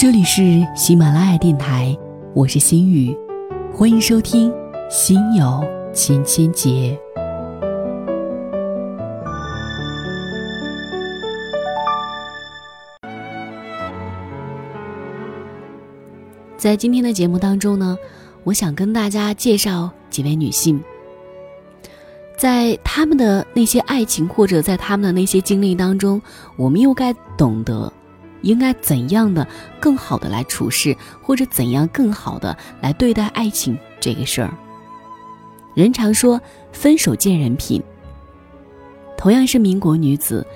这里是喜马拉雅电台，我是心雨，欢迎收听《心有千千结》。在今天的节目当中呢，我想跟大家介绍几位女性，在她们的那些爱情或者在她们的那些经历当中，我们又该懂得，应该怎样的更好的来处事，或者怎样更好的来对待爱情这个事儿。人常说分手见人品，同样是民国女子，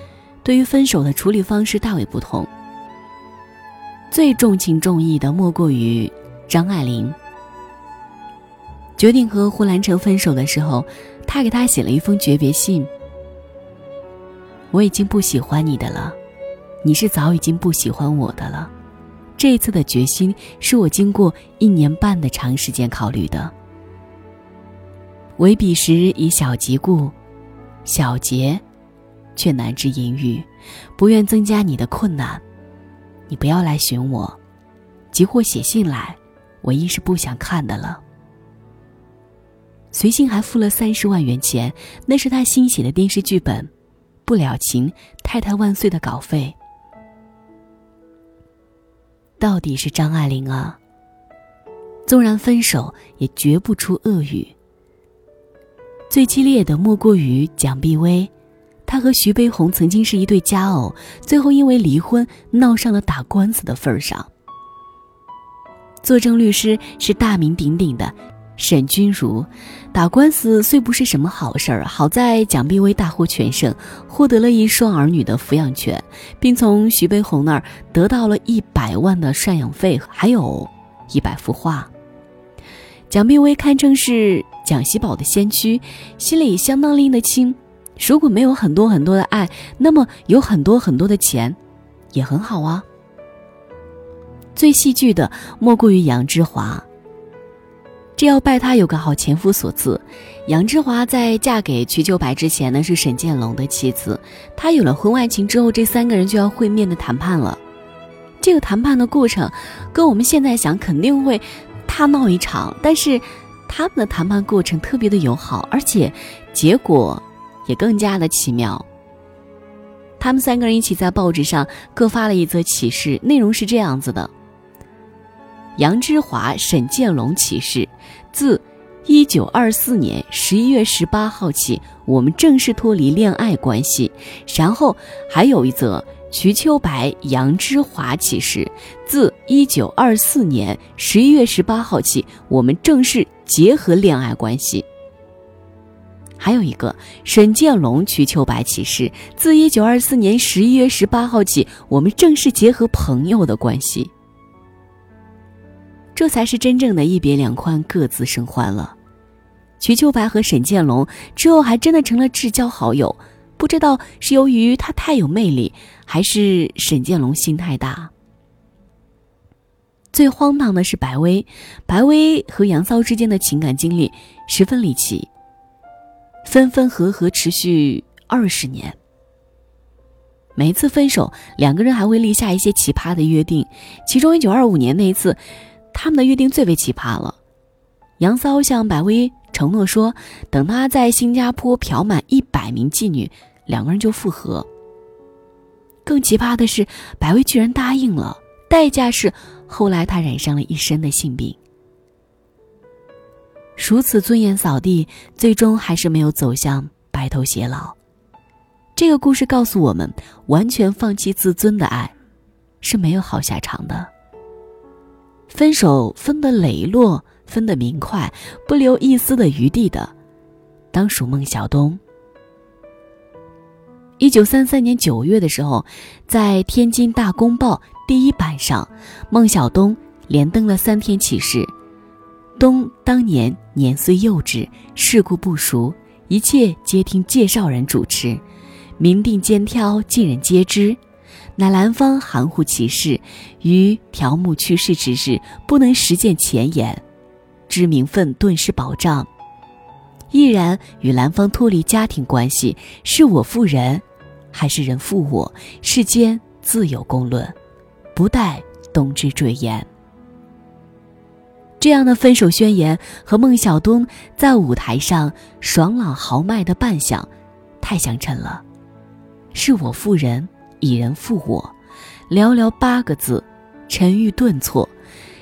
对于分手的处理方式大为不同。最重情重义的莫过于张爱玲。决定和胡兰成分手的时候，他给他写了一封诀别信。我已经不喜欢你的了，你是早已经不喜欢我的了。这一次的决心是我经过一年半的长时间考虑的。唯彼时以小节故，小节，却难知言语，不愿增加你的困难。你不要来寻我，即或写信来，我亦是不想看的了。随信还付了三十万元钱，那是他新写的电视剧本《不了情太太万岁》的稿费。到底是张爱玲啊，纵然分手，也绝不出恶语。最激烈的莫过于蒋碧薇。她和徐悲鸿曾经是一对佳偶，最后因为离婚闹上了打官司的份儿上。作证律师是大名鼎鼎的沈君儒，打官司虽不是什么好事儿，好在蒋碧薇大获全胜，获得了一双儿女的抚养权，并从徐悲鸿那儿得到了一百万的赡养费，还有一百幅画。蒋碧薇堪称是蒋锡宝的先驱，心里相当拎得清。如果没有很多很多的爱，那么有很多很多的钱，也很好啊。最戏剧的莫过于杨之华。这要拜他有个好前夫所赐。杨之华在嫁给瞿秋白之前呢，是沈建龙的妻子。他有了婚外情之后，这三个人就要会面的谈判了。这个谈判的过程，跟我们现在想肯定会大闹一场，但是他们的谈判过程特别的友好，而且结果。也更加的奇妙。他们三个人一起在报纸上各发了一则启事，内容是这样子的：杨之华、沈建龙启事，自一九二四年十一月十八号起，我们正式脱离恋爱关系。然后还有一则瞿秋白、杨之华启事，自一九二四年十一月十八号起，我们正式结合恋爱关系。还有一个沈建龙、瞿秋白启事，自一九二四年十一月十八号起，我们正式结合朋友的关系。这才是真正的一别两宽，各自生欢了。瞿秋白和沈建龙之后还真的成了至交好友，不知道是由于他太有魅力，还是沈建龙心太大。最荒唐的是白薇，白薇和杨骚之间的情感经历十分离奇。分分合合持续二十年，每次分手，两个人还会立下一些奇葩的约定。其中，一九二五年那一次，他们的约定最为奇葩了。杨骚向百威承诺说，等他在新加坡嫖满一百名妓女，两个人就复合。更奇葩的是，百威居然答应了，代价是后来他染上了一身的性病。如此尊严扫地，最终还是没有走向白头偕老。这个故事告诉我们，完全放弃自尊的爱，是没有好下场的。分手分得磊落，分得明快，不留一丝的余地的，当属孟小冬。一九三三年九月的时候，在天津大公报第一版上，孟小冬连登了三天启事。东当年年岁幼稚，世故不熟，一切皆听介绍人主持，明定兼挑，尽人皆知。乃兰芳含糊其事，于条目去世之日，不能实践前言，知名分顿时保障。毅然与兰芳脱离家庭关系，是我负人，还是人负我？世间自有公论，不待冬之坠言。这样的分手宣言和孟小冬在舞台上爽朗豪迈的扮相，太相称了。是我负人，以人负我，寥寥八个字，沉郁顿挫，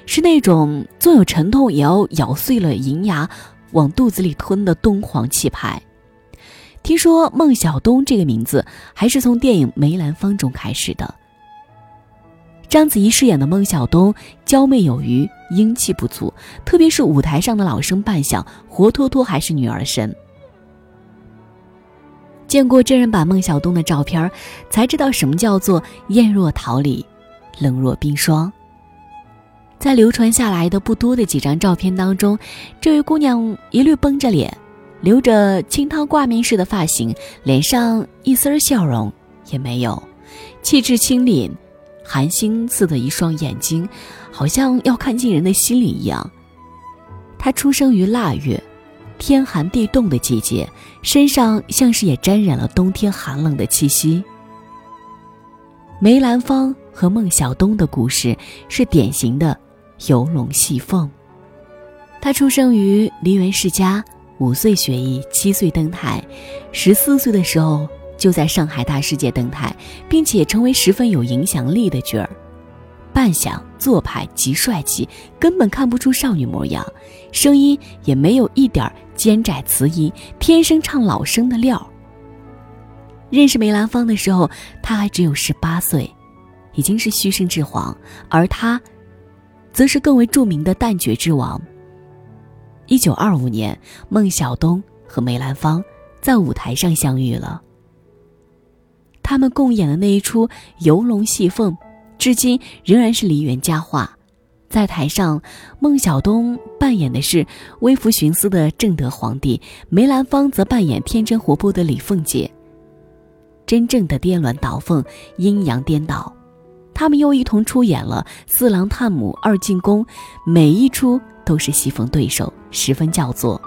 是那种纵有沉痛也要咬碎了银牙往肚子里吞的东皇气派。听说孟小冬这个名字还是从电影《梅兰芳》中开始的。章子怡饰演的孟小冬娇媚有余，英气不足，特别是舞台上的老生扮相，活脱脱还是女儿身。见过真人版孟小冬的照片，才知道什么叫做艳若桃李，冷若冰霜。在流传下来的不多的几张照片当中，这位姑娘一律绷着脸，留着清汤挂面式的发型，脸上一丝笑容也没有，气质清凛。寒星似的一双眼睛，好像要看进人的心里一样。她出生于腊月，天寒地冻的季节，身上像是也沾染了冬天寒冷的气息。梅兰芳和孟小冬的故事是典型的游龙戏凤。他出生于梨园世家，五岁学艺，七岁登台，十四岁的时候。就在上海大世界登台，并且成为十分有影响力的角儿，扮相做派极帅气，根本看不出少女模样，声音也没有一点尖窄磁音，天生唱老生的料。认识梅兰芳的时候，他还只有十八岁，已经是虚声之皇，而他，则是更为著名的旦角之王。一九二五年，孟小冬和梅兰芳在舞台上相遇了。他们共演的那一出游龙戏凤，至今仍然是梨园佳话。在台上，孟小冬扮演的是微服寻私的正德皇帝，梅兰芳则扮演天真活泼的李凤姐。真正的颠鸾倒凤，阴阳颠倒。他们又一同出演了《四郎探母二进宫》，每一出都是戏逢对手，十分叫座。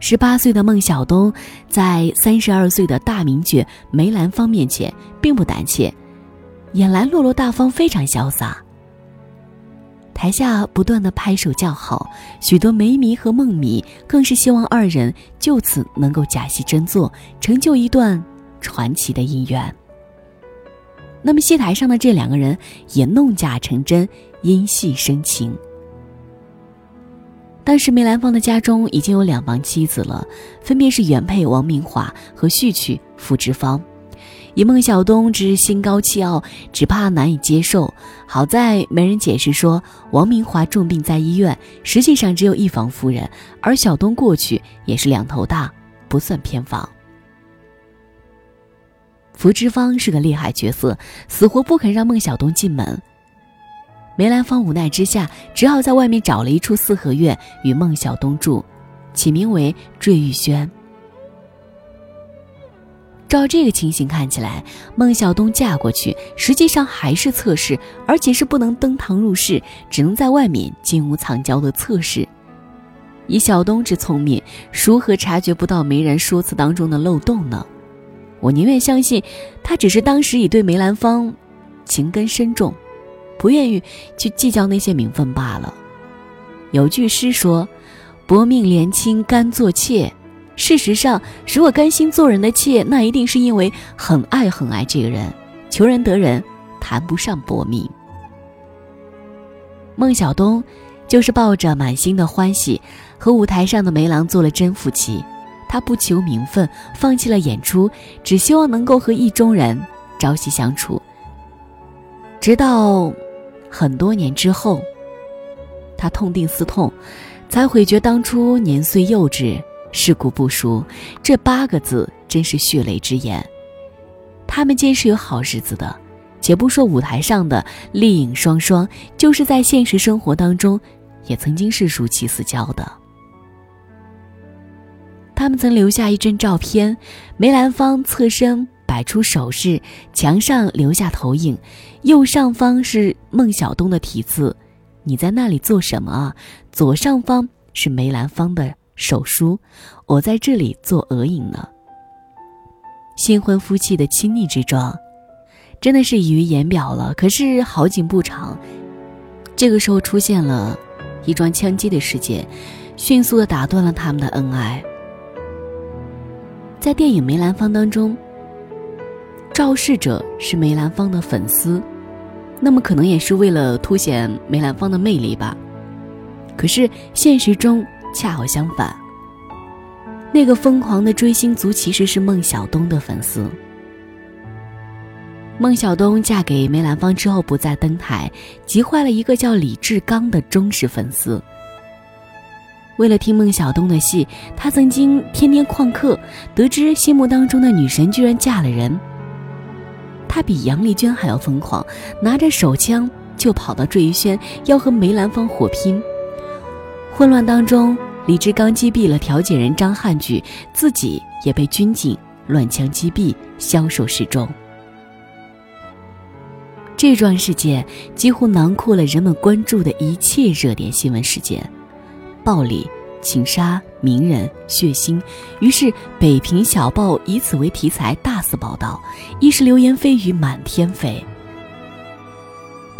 十八岁的孟小冬，在三十二岁的大名角梅兰芳面前，并不胆怯，演来落落大方，非常潇洒。台下不断的拍手叫好，许多梅迷和孟迷更是希望二人就此能够假戏真做，成就一段传奇的姻缘。那么戏台上的这两个人也弄假成真，因戏生情。当时梅兰芳的家中已经有两房妻子了，分别是原配王明华和续娶傅芝芳。以孟小冬之心高气傲，只怕难以接受。好在没人解释说王明华重病在医院，实际上只有一房夫人，而小冬过去也是两头大，不算偏房。福芝芳是个厉害角色，死活不肯让孟小冬进门。梅兰芳无奈之下，只好在外面找了一处四合院与孟小冬住，起名为坠玉轩。照这个情形看起来，孟小冬嫁过去实际上还是侧室，而且是不能登堂入室，只能在外面金屋藏娇的侧室。以小冬之聪明，如何察觉不到媒人说辞当中的漏洞呢？我宁愿相信，他只是当时已对梅兰芳情根深重。不愿意去计较那些名分罢了。有句诗说：“薄命怜亲甘作妾。”事实上，如果甘心做人的妾，那一定是因为很爱很爱这个人。求人得人，谈不上薄命。孟小冬就是抱着满心的欢喜，和舞台上的梅郎做了真夫妻。他不求名分，放弃了演出，只希望能够和意中人朝夕相处，直到。很多年之后，他痛定思痛，才悔觉当初年岁幼稚、世故不熟。这八个字真是血泪之言。他们间是有好日子的，且不说舞台上的丽影双双，就是在现实生活当中，也曾经是如漆似胶的。他们曾留下一张照片，梅兰芳侧身。摆出手势，墙上留下投影，右上方是孟小冬的题字：“你在那里做什么啊？”左上方是梅兰芳的手书：“我在这里做额影呢。”新婚夫妻的亲昵之状，真的是溢于言表了。可是好景不长，这个时候出现了一桩枪击的事件，迅速的打断了他们的恩爱。在电影《梅兰芳》当中，肇事者是梅兰芳的粉丝，那么可能也是为了凸显梅兰芳的魅力吧。可是现实中恰好相反，那个疯狂的追星族其实是孟小冬的粉丝。孟小冬嫁给梅兰芳之后不再登台，急坏了一个叫李志刚的忠实粉丝。为了听孟小冬的戏，他曾经天天旷课。得知心目当中的女神居然嫁了人，他比杨丽娟还要疯狂，拿着手枪就跑到坠玉轩，要和梅兰芳火拼。混乱当中，李志刚击毙了调解人张汉举，自己也被军警乱枪击毙，消瘦示众。这桩事件几乎囊括了人们关注的一切热点新闻事件，暴力、情杀、名人、血腥。于是《北平小报》以此为题材大肆报道，一时流言蜚语满天飞。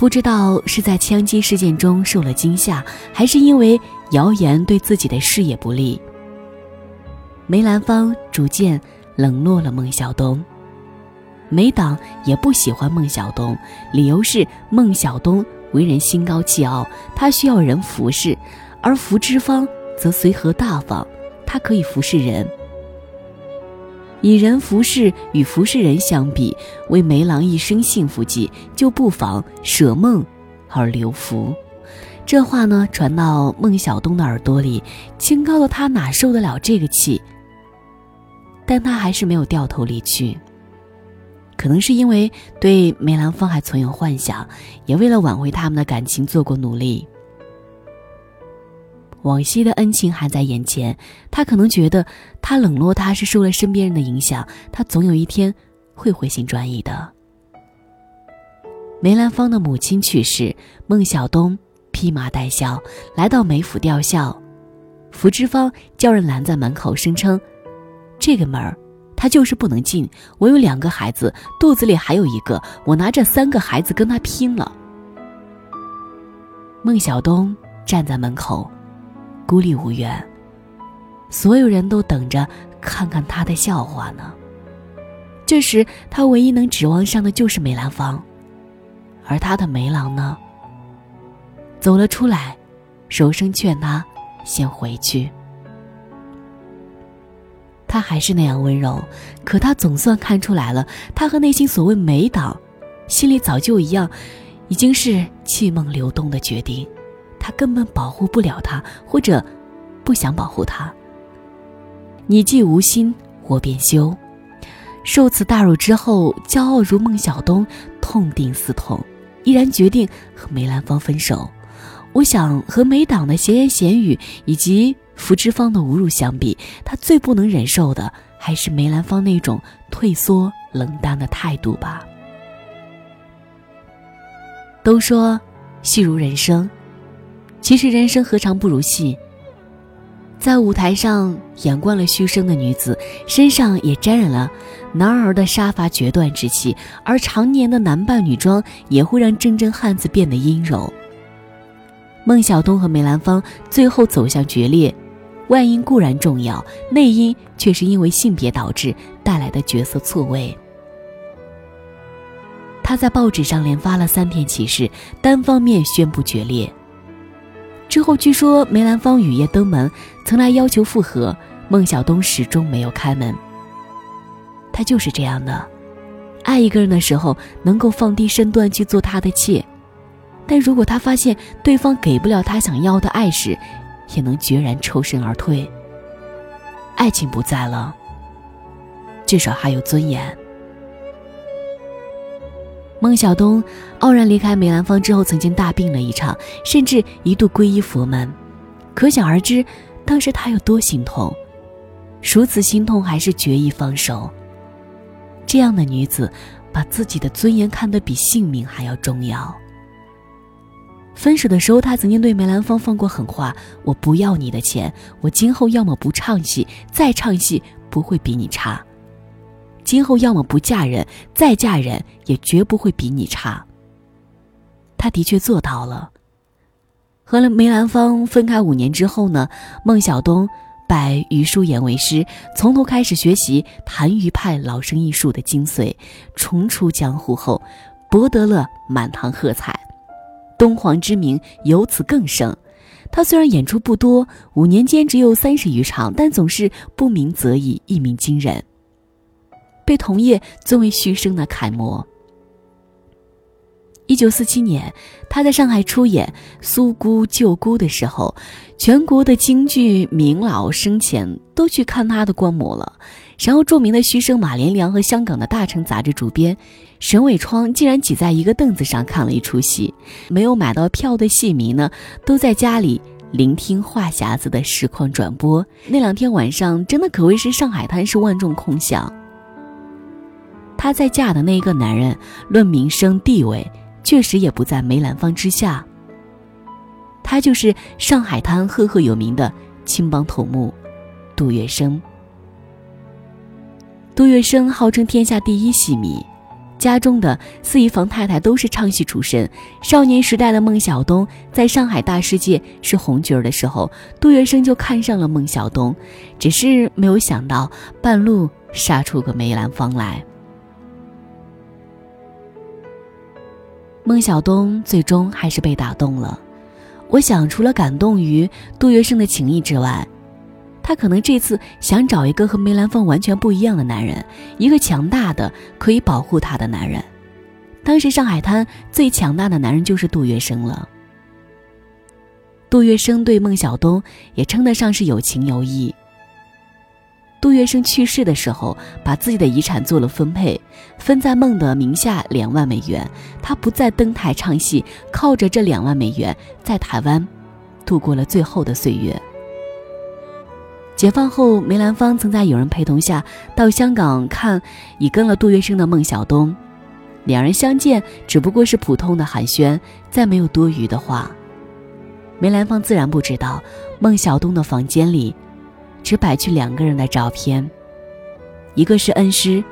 不知道是在枪击事件中受了惊吓，还是因为谣言对自己的事业不利，梅兰芳逐渐冷落了孟小冬。梅党也不喜欢孟小冬，理由是孟小冬为人心高气傲，他需要人服侍；而福芝芳则随和大方，他可以服侍人。以人服侍与服侍人相比，为梅郎一生幸福计，就不妨舍梦而留福。这话呢，传到孟小冬的耳朵里，清高的他哪受得了这个气？但他还是没有掉头离去。可能是因为对梅兰芳还存有幻想，也为了挽回他们的感情做过努力。往昔的恩情还在眼前，他可能觉得他冷落他是受了身边人的影响，他总有一天会回心转意的。梅兰芳的母亲去世，孟小冬披麻戴孝来到梅府吊孝，福芝芳叫人拦在门口，声称：“这个门儿，他就是不能进。我有两个孩子，肚子里还有一个，我拿这三个孩子跟他拼了。”孟小冬站在门口。孤立无援，所有人都等着看看他的笑话呢。这时，他唯一能指望上的就是梅兰芳，而他的梅郎呢，走了出来，柔声劝他先回去。他还是那样温柔，可他总算看出来了，他和内心所谓梅党，心里早就一样，已经是气梦流动的决定。他根本保护不了他，或者不想保护他。你既无心，我便休。受此大辱之后，骄傲如孟小冬，痛定思痛，毅然决定和梅兰芳分手。我想和梅党的闲言闲语以及福芝芳的侮辱相比，他最不能忍受的还是梅兰芳那种退缩冷淡的态度吧。都说戏如人生。其实人生何尝不如戏？在舞台上演惯了虚声的女子，身上也沾染了男儿的杀伐决断之气，而常年的男扮女装也会让真正汉子变得阴柔。孟小冬和梅兰芳最后走向决裂，外因固然重要，内因却是因为性别导致带来的角色错位。他在报纸上连发了三篇启事，单方面宣布决裂。之后，据说梅兰芳雨夜登门，曾来要求复合，孟小冬始终没有开门。他就是这样的，爱一个人的时候能够放低身段去做他的妾，但如果他发现对方给不了他想要的爱时，也能决然抽身而退。爱情不在了，至少还有尊严。孟小冬傲然离开梅兰芳之后，曾经大病了一场，甚至一度皈依佛门，可想而知，当时他有多心痛。如此心痛，还是决意放手。这样的女子，把自己的尊严看得比性命还要重要。分手的时候，他曾经对梅兰芳放过狠话：“我不要你的钱，我今后要么不唱戏，再唱戏不会比你差。”今后要么不嫁人，再嫁人也绝不会比你差。他的确做到了。和梅兰芳分开五年之后呢，孟小冬拜余叔岩为师，从头开始学习谭余派老生艺术的精髓，重出江湖后，博得了满堂喝彩，东皇之名由此更盛。他虽然演出不多，五年间只有三十余场，但总是不鸣则已，一鸣惊人，被同业尊为徐生的楷模。一九四七年，他在上海出演《苏姑救姑》的时候，全国的京剧名老生前都去看他的观摩了。然后，著名的徐生马连良和香港的大成杂志主编沈伟窗竟然挤在一个凳子上看了一出戏。没有买到票的戏迷呢，都在家里聆听话匣子的实况转播。那两天晚上，真的可谓是上海滩是万众空巷。她在嫁的那个男人，论名声地位。确实也不在梅兰芳之下。他就是上海滩赫赫有名的青帮头目杜月笙。杜月笙号称天下第一戏迷，家中的四姨房太太都是唱戏出身。少年时代的孟小冬在上海大世界是红角儿的时候，杜月笙就看上了孟小冬，只是没有想到半路杀出个梅兰芳来。孟小冬最终还是被打动了。我想，除了感动于杜月笙的情谊之外，他可能这次想找一个和梅兰芳完全不一样的男人，一个强大的可以保护他的男人。当时上海滩最强大的男人就是杜月笙了。杜月笙对孟小冬也称得上是有情有义。杜月笙去世的时候，把自己的遗产做了分配，分在孟的名下两万美元。他不再登台唱戏，靠着这两万美元在台湾度过了最后的岁月。解放后，梅兰芳曾在友人陪同下到香港看已跟了杜月笙的孟小冬，两人相见只不过是普通的寒暄，再没有多余的话。梅兰芳自然不知道，孟小冬的房间里。只摆去两个人的照片，一个是恩师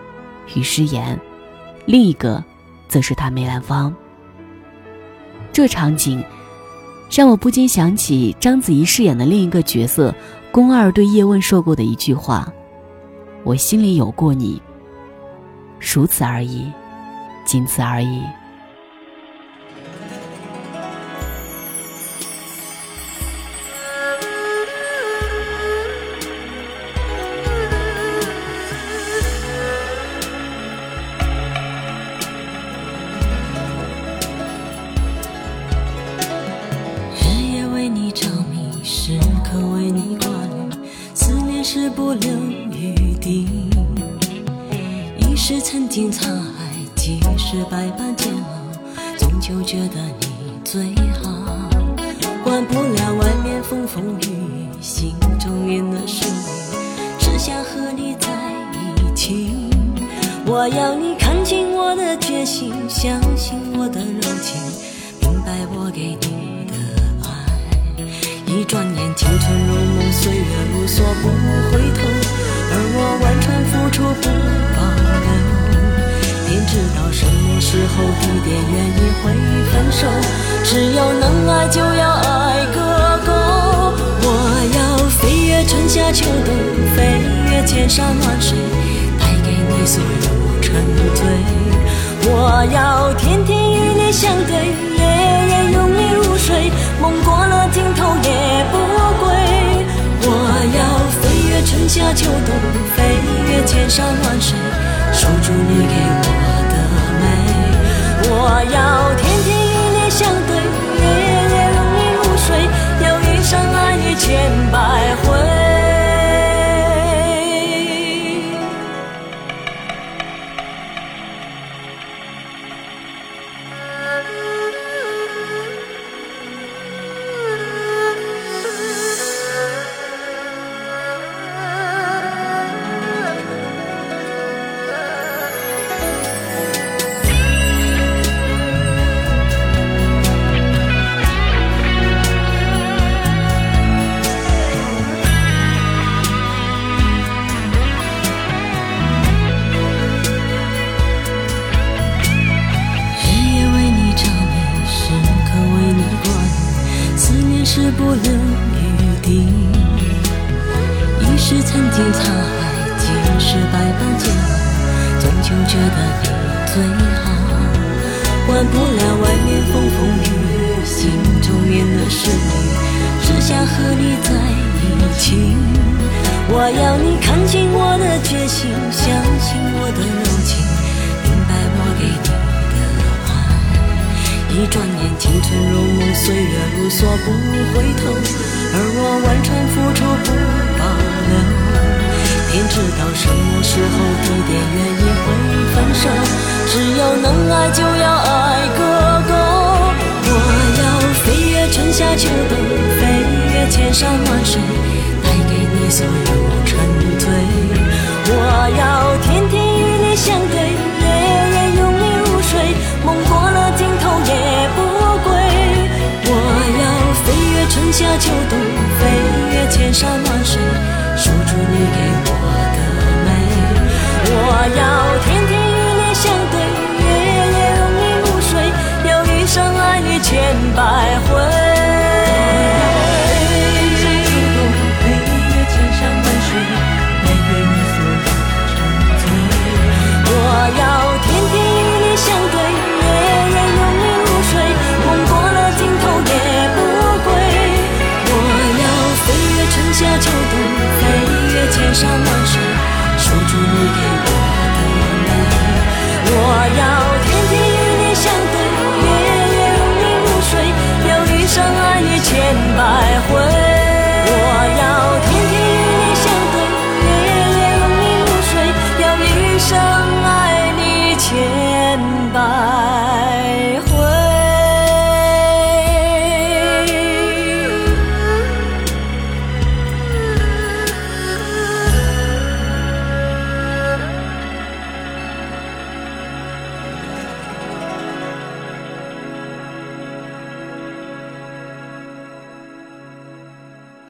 于诗言，另一个则是他梅兰芳。这场景让我不禁想起章子怡饰演的另一个角色宫二对叶问说过的一句话：“我心里有过你，如此而已，仅此而已。”不留余地，一时曾经沧海，几世百般煎熬，终究觉得你最好。管不了外面风风雨雨，心中念的是你，只想和你在一起。我要你看清我的决心，相信我的柔情，明白我给你的爱。一转眼，青春如梦，岁月如梭，不回头。而我完全付出不保留，天知道什么时候地点原因会分手。只要能爱就要爱个够。我要飞越春夏秋冬，飞越千山万水，带给你所有沉醉。我要天天与你相对，夏秋冬，飞越千山万水，守住你给我的美。我要管不了外面风风雨雨，心中念的是你，只想和你在一起。我要你看清我的决心，相信我的柔情，明白我给你的爱。一转眼，青春如梦，岁月如梭，不回头。而我完全付出，不保留。天知道什么时候、地点、原因会分手。只要能爱，就要爱个够。我要飞越春夏秋冬，飞越千山万水。带给你所有沉醉，我要